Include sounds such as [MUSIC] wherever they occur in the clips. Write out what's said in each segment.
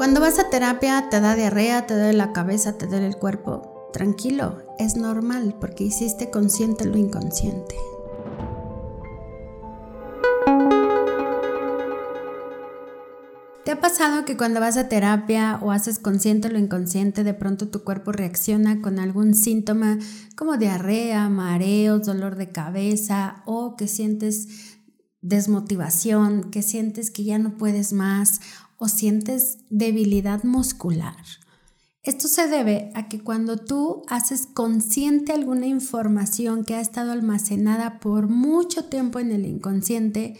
Cuando vas a terapia te da diarrea, te duele la cabeza, te duele el cuerpo. Tranquilo, es normal porque hiciste consciente lo inconsciente. ¿Te ha pasado que cuando vas a terapia o haces consciente lo inconsciente, de pronto tu cuerpo reacciona con algún síntoma como diarrea, mareos, dolor de cabeza o que sientes desmotivación, que sientes que ya no puedes más o sientes debilidad muscular. Esto se debe a que cuando tú haces consciente alguna información que ha estado almacenada por mucho tiempo en el inconsciente,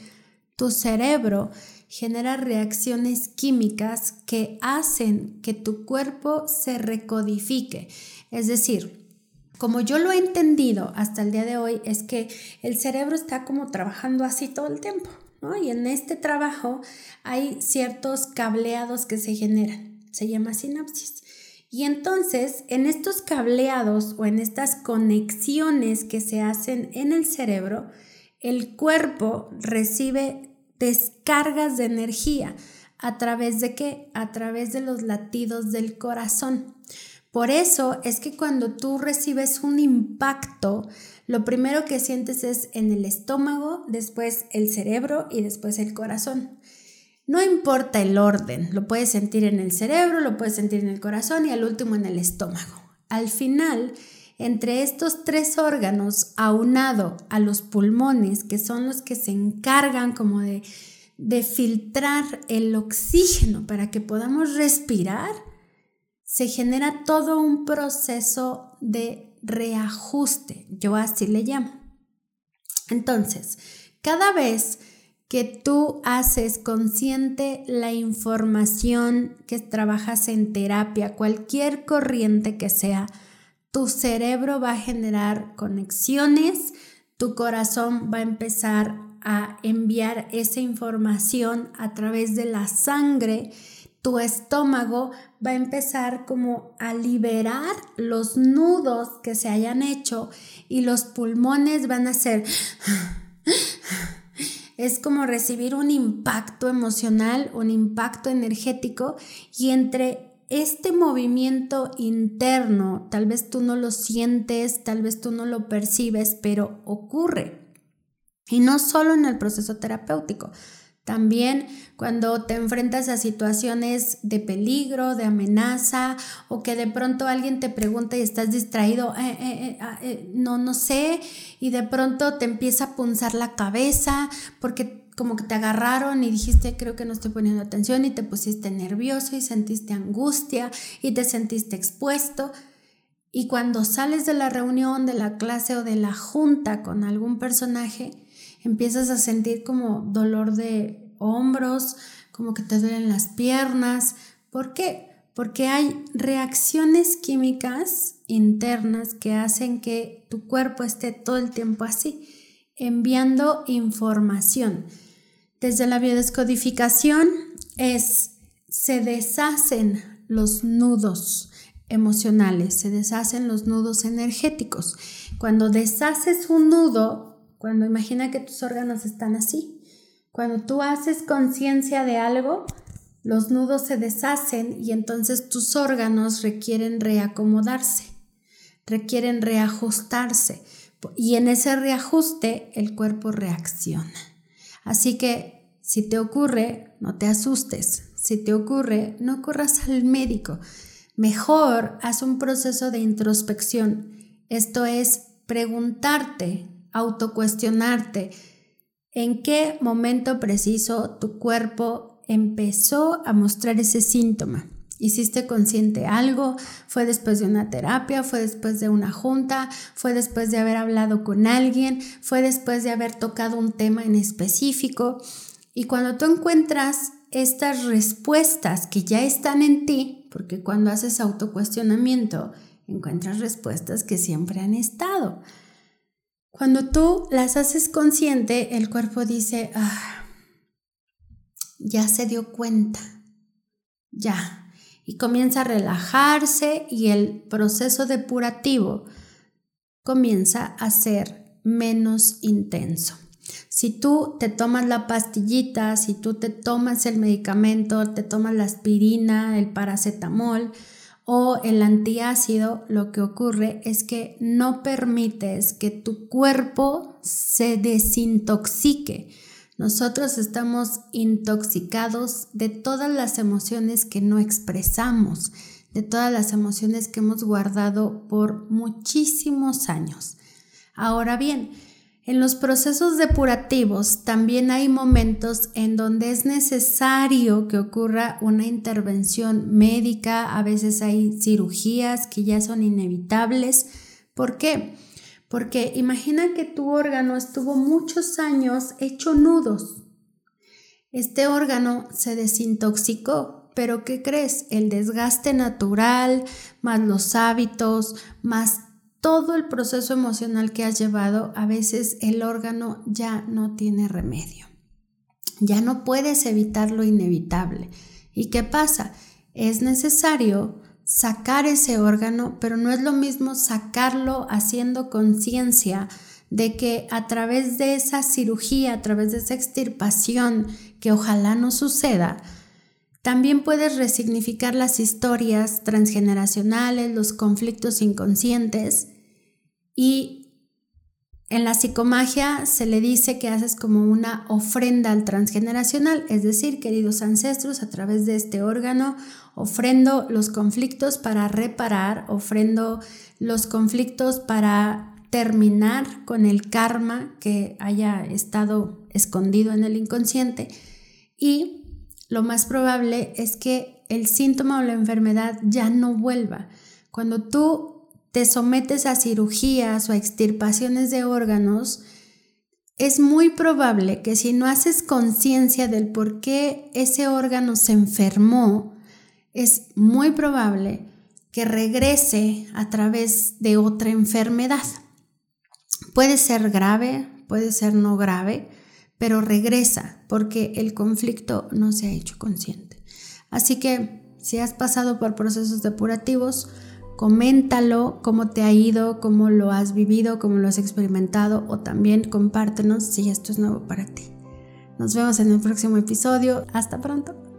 tu cerebro genera reacciones químicas que hacen que tu cuerpo se recodifique. Es decir, como yo lo he entendido hasta el día de hoy, es que el cerebro está como trabajando así todo el tiempo. Y en este trabajo hay ciertos cableados que se generan, se llama sinapsis. Y entonces, en estos cableados o en estas conexiones que se hacen en el cerebro, el cuerpo recibe descargas de energía. ¿A través de qué? A través de los latidos del corazón. Por eso es que cuando tú recibes un impacto, lo primero que sientes es en el estómago, después el cerebro y después el corazón. No importa el orden, lo puedes sentir en el cerebro, lo puedes sentir en el corazón y al último en el estómago. Al final, entre estos tres órganos, aunado a los pulmones, que son los que se encargan como de, de filtrar el oxígeno para que podamos respirar, se genera todo un proceso de reajuste, yo así le llamo. Entonces, cada vez que tú haces consciente la información que trabajas en terapia, cualquier corriente que sea, tu cerebro va a generar conexiones, tu corazón va a empezar a enviar esa información a través de la sangre tu estómago va a empezar como a liberar los nudos que se hayan hecho y los pulmones van a ser... [SIGHS] Es como recibir un impacto emocional, un impacto energético y entre este movimiento interno, tal vez tú no lo sientes, tal vez tú no lo percibes, pero ocurre. Y no solo en el proceso terapéutico, también cuando te enfrentas a situaciones de peligro, de amenaza o que de pronto alguien te pregunta y estás distraído, eh, eh, eh, ah, no, no sé, y de pronto te empieza a punzar la cabeza porque como que te agarraron y dijiste creo que no estoy poniendo atención y te pusiste nervioso y sentiste angustia y te sentiste expuesto. Y cuando sales de la reunión, de la clase o de la junta con algún personaje, empiezas a sentir como dolor de hombros, como que te duelen las piernas. ¿Por qué? Porque hay reacciones químicas internas que hacen que tu cuerpo esté todo el tiempo así, enviando información. Desde la biodescodificación es, se deshacen los nudos emocionales, se deshacen los nudos energéticos. Cuando deshaces un nudo, cuando imagina que tus órganos están así. Cuando tú haces conciencia de algo, los nudos se deshacen y entonces tus órganos requieren reacomodarse, requieren reajustarse. Y en ese reajuste el cuerpo reacciona. Así que si te ocurre, no te asustes. Si te ocurre, no corras al médico. Mejor haz un proceso de introspección. Esto es preguntarte autocuestionarte en qué momento preciso tu cuerpo empezó a mostrar ese síntoma. ¿Hiciste consciente algo? ¿Fue después de una terapia? ¿Fue después de una junta? ¿Fue después de haber hablado con alguien? ¿Fue después de haber tocado un tema en específico? Y cuando tú encuentras estas respuestas que ya están en ti, porque cuando haces autocuestionamiento, encuentras respuestas que siempre han estado. Cuando tú las haces consciente, el cuerpo dice, ah, ya se dio cuenta, ya, y comienza a relajarse y el proceso depurativo comienza a ser menos intenso. Si tú te tomas la pastillita, si tú te tomas el medicamento, te tomas la aspirina, el paracetamol o el antiácido, lo que ocurre es que no permites que tu cuerpo se desintoxique. Nosotros estamos intoxicados de todas las emociones que no expresamos, de todas las emociones que hemos guardado por muchísimos años. Ahora bien, en los procesos depurativos también hay momentos en donde es necesario que ocurra una intervención médica, a veces hay cirugías que ya son inevitables. ¿Por qué? Porque imagina que tu órgano estuvo muchos años hecho nudos. Este órgano se desintoxicó, pero ¿qué crees? El desgaste natural, más los hábitos, más todo el proceso emocional que has llevado, a veces el órgano ya no tiene remedio. Ya no puedes evitar lo inevitable. ¿Y qué pasa? Es necesario sacar ese órgano, pero no es lo mismo sacarlo haciendo conciencia de que a través de esa cirugía, a través de esa extirpación, que ojalá no suceda, también puedes resignificar las historias transgeneracionales, los conflictos inconscientes y en la psicomagia se le dice que haces como una ofrenda al transgeneracional, es decir, queridos ancestros, a través de este órgano ofrendo los conflictos para reparar, ofrendo los conflictos para terminar con el karma que haya estado escondido en el inconsciente y lo más probable es que el síntoma o la enfermedad ya no vuelva. Cuando tú te sometes a cirugías o a extirpaciones de órganos, es muy probable que si no haces conciencia del por qué ese órgano se enfermó, es muy probable que regrese a través de otra enfermedad. Puede ser grave, puede ser no grave, pero regresa porque el conflicto no se ha hecho consciente. Así que si has pasado por procesos depurativos, coméntalo, cómo te ha ido, cómo lo has vivido, cómo lo has experimentado o también compártenos si esto es nuevo para ti. Nos vemos en el próximo episodio. Hasta pronto.